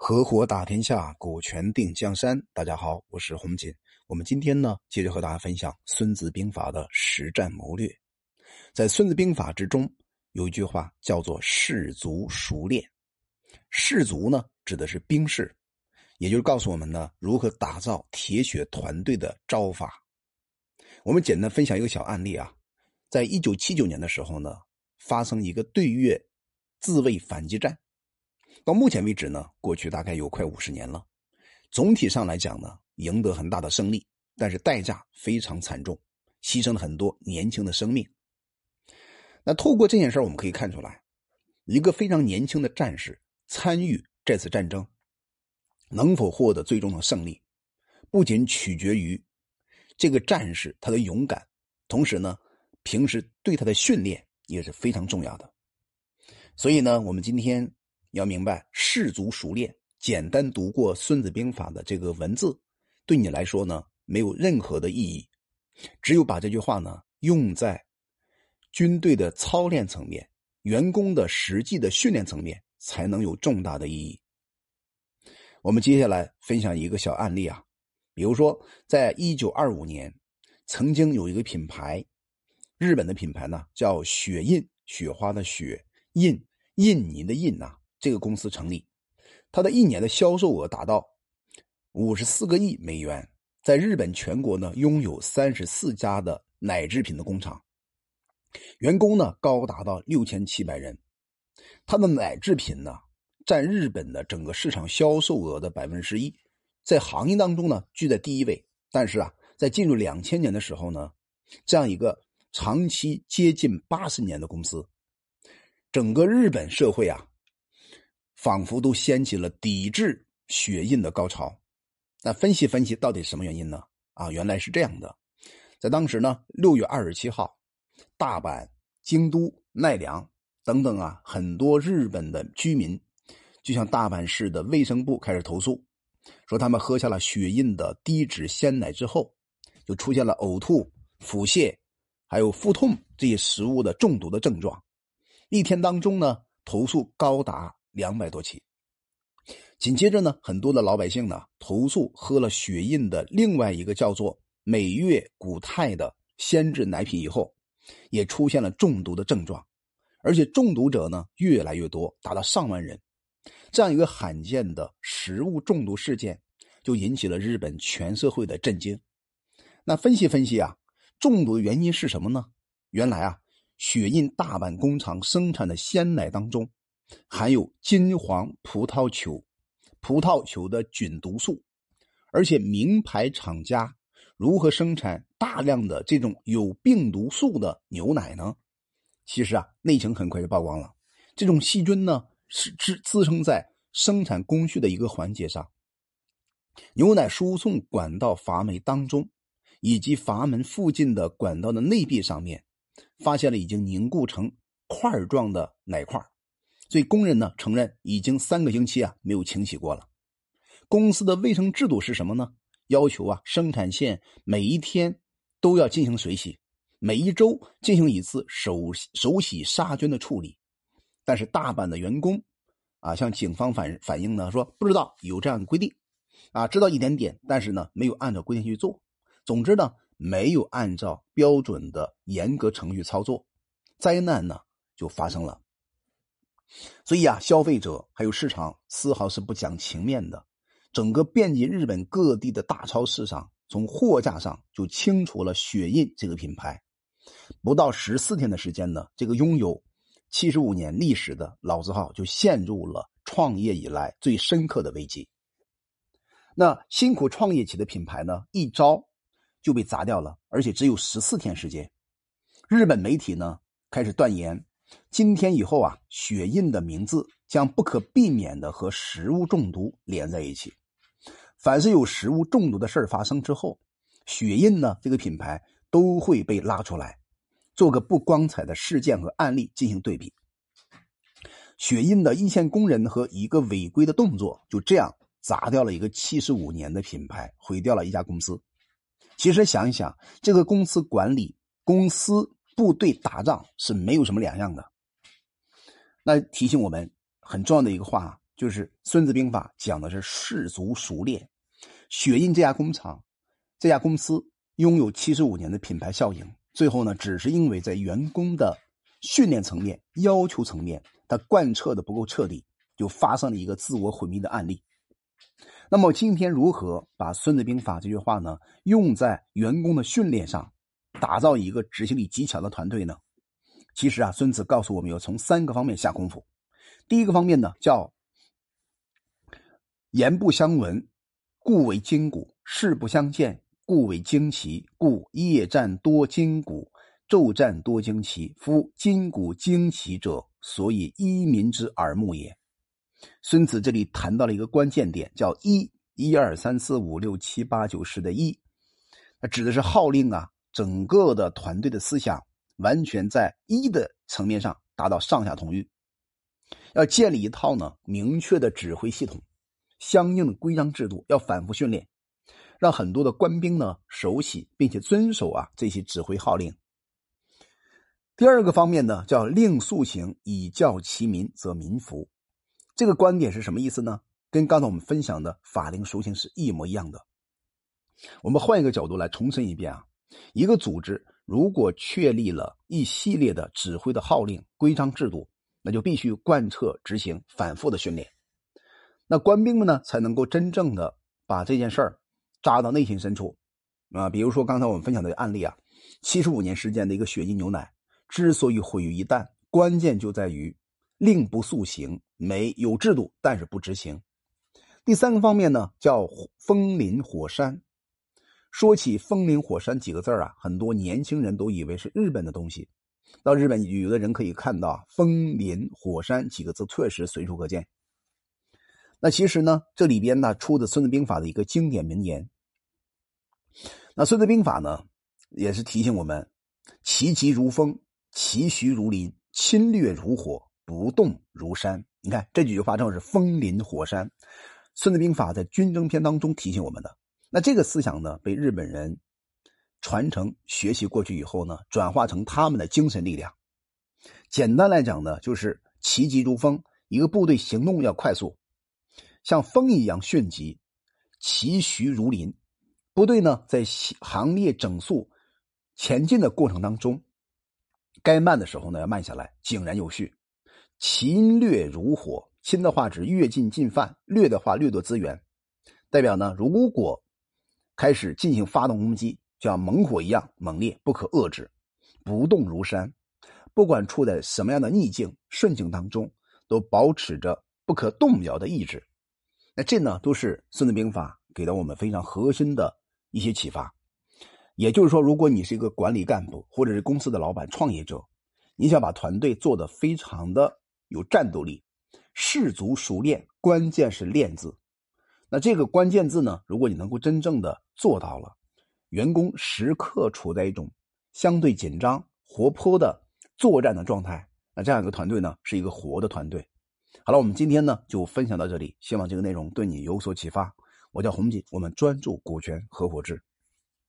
合伙打天下，股权定江山。大家好，我是洪锦。我们今天呢，接着和大家分享《孙子兵法》的实战谋略。在《孙子兵法》之中，有一句话叫做“士卒熟练”。士卒呢，指的是兵士，也就是告诉我们呢，如何打造铁血团队的招法。我们简单分享一个小案例啊，在一九七九年的时候呢，发生一个对越自卫反击战。到目前为止呢，过去大概有快五十年了。总体上来讲呢，赢得很大的胜利，但是代价非常惨重，牺牲了很多年轻的生命。那透过这件事我们可以看出来，一个非常年轻的战士参与这次战争，能否获得最终的胜利，不仅取决于这个战士他的勇敢，同时呢，平时对他的训练也是非常重要的。所以呢，我们今天。要明白，士卒熟练，简单读过《孙子兵法》的这个文字，对你来说呢，没有任何的意义。只有把这句话呢，用在军队的操练层面、员工的实际的训练层面，才能有重大的意义。我们接下来分享一个小案例啊，比如说，在一九二五年，曾经有一个品牌，日本的品牌呢，叫雪印，雪花的雪，印，印尼的印呐。这个公司成立，它的一年的销售额达到五十四个亿美元，在日本全国呢拥有三十四家的奶制品的工厂，员工呢高达到六千七百人，它的奶制品呢占日本的整个市场销售额的百分之十一，在行业当中呢居在第一位。但是啊，在进入两千年的时候呢，这样一个长期接近八十年的公司，整个日本社会啊。仿佛都掀起了抵制血印的高潮。那分析分析，到底什么原因呢？啊，原来是这样的，在当时呢，六月二十七号，大阪、京都、奈良等等啊，很多日本的居民就向大阪市的卫生部开始投诉，说他们喝下了血印的低脂鲜奶之后，就出现了呕吐、腹泻，还有腹痛这些食物的中毒的症状。一天当中呢，投诉高达。两百多起，紧接着呢，很多的老百姓呢投诉喝了血印的另外一个叫做美月古泰的鲜制奶品以后，也出现了中毒的症状，而且中毒者呢越来越多，达到上万人。这样一个罕见的食物中毒事件，就引起了日本全社会的震惊。那分析分析啊，中毒的原因是什么呢？原来啊，血印大阪工厂生产的鲜奶当中。含有金黄葡萄球，葡萄球的菌毒素，而且名牌厂家如何生产大量的这种有病毒素的牛奶呢？其实啊，内情很快就曝光了。这种细菌呢，是滋滋生在生产工序的一个环节上，牛奶输送管道阀门当中，以及阀门附近的管道的内壁上面，发现了已经凝固成块状的奶块。所以工人呢承认已经三个星期啊没有清洗过了。公司的卫生制度是什么呢？要求啊生产线每一天都要进行水洗，每一周进行一次手手洗杀菌的处理。但是大阪的员工啊向警方反反映呢说不知道有这样的规定，啊知道一点点，但是呢没有按照规定去做。总之呢没有按照标准的严格程序操作，灾难呢就发生了。所以啊，消费者还有市场丝毫是不讲情面的。整个遍及日本各地的大超市上，从货架上就清除了雪印这个品牌。不到十四天的时间呢，这个拥有七十五年历史的老字号就陷入了创业以来最深刻的危机。那辛苦创业起的品牌呢，一招就被砸掉了，而且只有十四天时间。日本媒体呢开始断言。今天以后啊，血印的名字将不可避免的和食物中毒连在一起。凡是有食物中毒的事发生之后，血印呢这个品牌都会被拉出来，做个不光彩的事件和案例进行对比。血印的一线工人和一个违规的动作，就这样砸掉了一个七十五年的品牌，毁掉了一家公司。其实想一想，这个公司管理公司。部队打仗是没有什么两样的。那提醒我们很重要的一个话，就是《孙子兵法》讲的是士卒熟练。雪印这家工厂、这家公司拥有七十五年的品牌效应，最后呢，只是因为在员工的训练层面、要求层面，他贯彻的不够彻底，就发生了一个自我毁灭的案例。那么今天如何把《孙子兵法》这句话呢，用在员工的训练上，打造一个执行力极强的团队呢？其实啊，孙子告诉我们要从三个方面下功夫。第一个方面呢，叫言不相闻，故为筋骨；事不相见，故为惊奇。故夜战多筋骨，昼战多惊奇。夫筋骨惊奇者，所以一民之耳目也。孙子这里谈到了一个关键点，叫一一二三四五六七八九十的一，那指的是号令啊，整个的团队的思想。完全在一的层面上达到上下同欲，要建立一套呢明确的指挥系统，相应的规章制度，要反复训练，让很多的官兵呢熟悉并且遵守啊这些指挥号令。第二个方面呢叫令速行，以教其民，则民服。这个观点是什么意思呢？跟刚才我们分享的法令属性是一模一样的。我们换一个角度来重申一遍啊，一个组织。如果确立了一系列的指挥的号令、规章制度，那就必须贯彻执行、反复的训练。那官兵们呢，才能够真正的把这件事儿扎到内心深处啊。比如说刚才我们分享的案例啊，七十五年时间的一个雪衣牛奶之所以毁于一旦，关键就在于令不速行，没有制度，但是不执行。第三个方面呢，叫风林火山。说起“风林火山”几个字啊，很多年轻人都以为是日本的东西。到日本旅游的人可以看到“风林火山”几个字，确实随处可见。那其实呢，这里边呢出的《孙子兵法》的一个经典名言。那《孙子兵法》呢，也是提醒我们：其疾如风，其徐如林，侵略如火，不动如山。你看这几句话正是“风林火山”。《孙子兵法》在军争篇当中提醒我们的。那这个思想呢，被日本人传承学习过去以后呢，转化成他们的精神力量。简单来讲呢，就是其疾如风，一个部队行动要快速，像风一样迅疾；其徐如林，部队呢在行列整肃前进的过程当中，该慢的时候呢要慢下来，井然有序。侵略如火，侵的话指越境进犯，掠的话掠夺资源，代表呢如果。开始进行发动攻击，就像猛火一样猛烈，不可遏制，不动如山。不管处在什么样的逆境、顺境当中，都保持着不可动摇的意志。那这呢，都是《孙子兵法》给到我们非常核心的一些启发。也就是说，如果你是一个管理干部，或者是公司的老板、创业者，你想把团队做得非常的有战斗力，士卒熟练，关键是练字。那这个关键字呢？如果你能够真正的做到了，员工时刻处在一种相对紧张、活泼的作战的状态，那这样一个团队呢，是一个活的团队。好了，我们今天呢就分享到这里，希望这个内容对你有所启发。我叫洪锦，我们专注股权合伙制。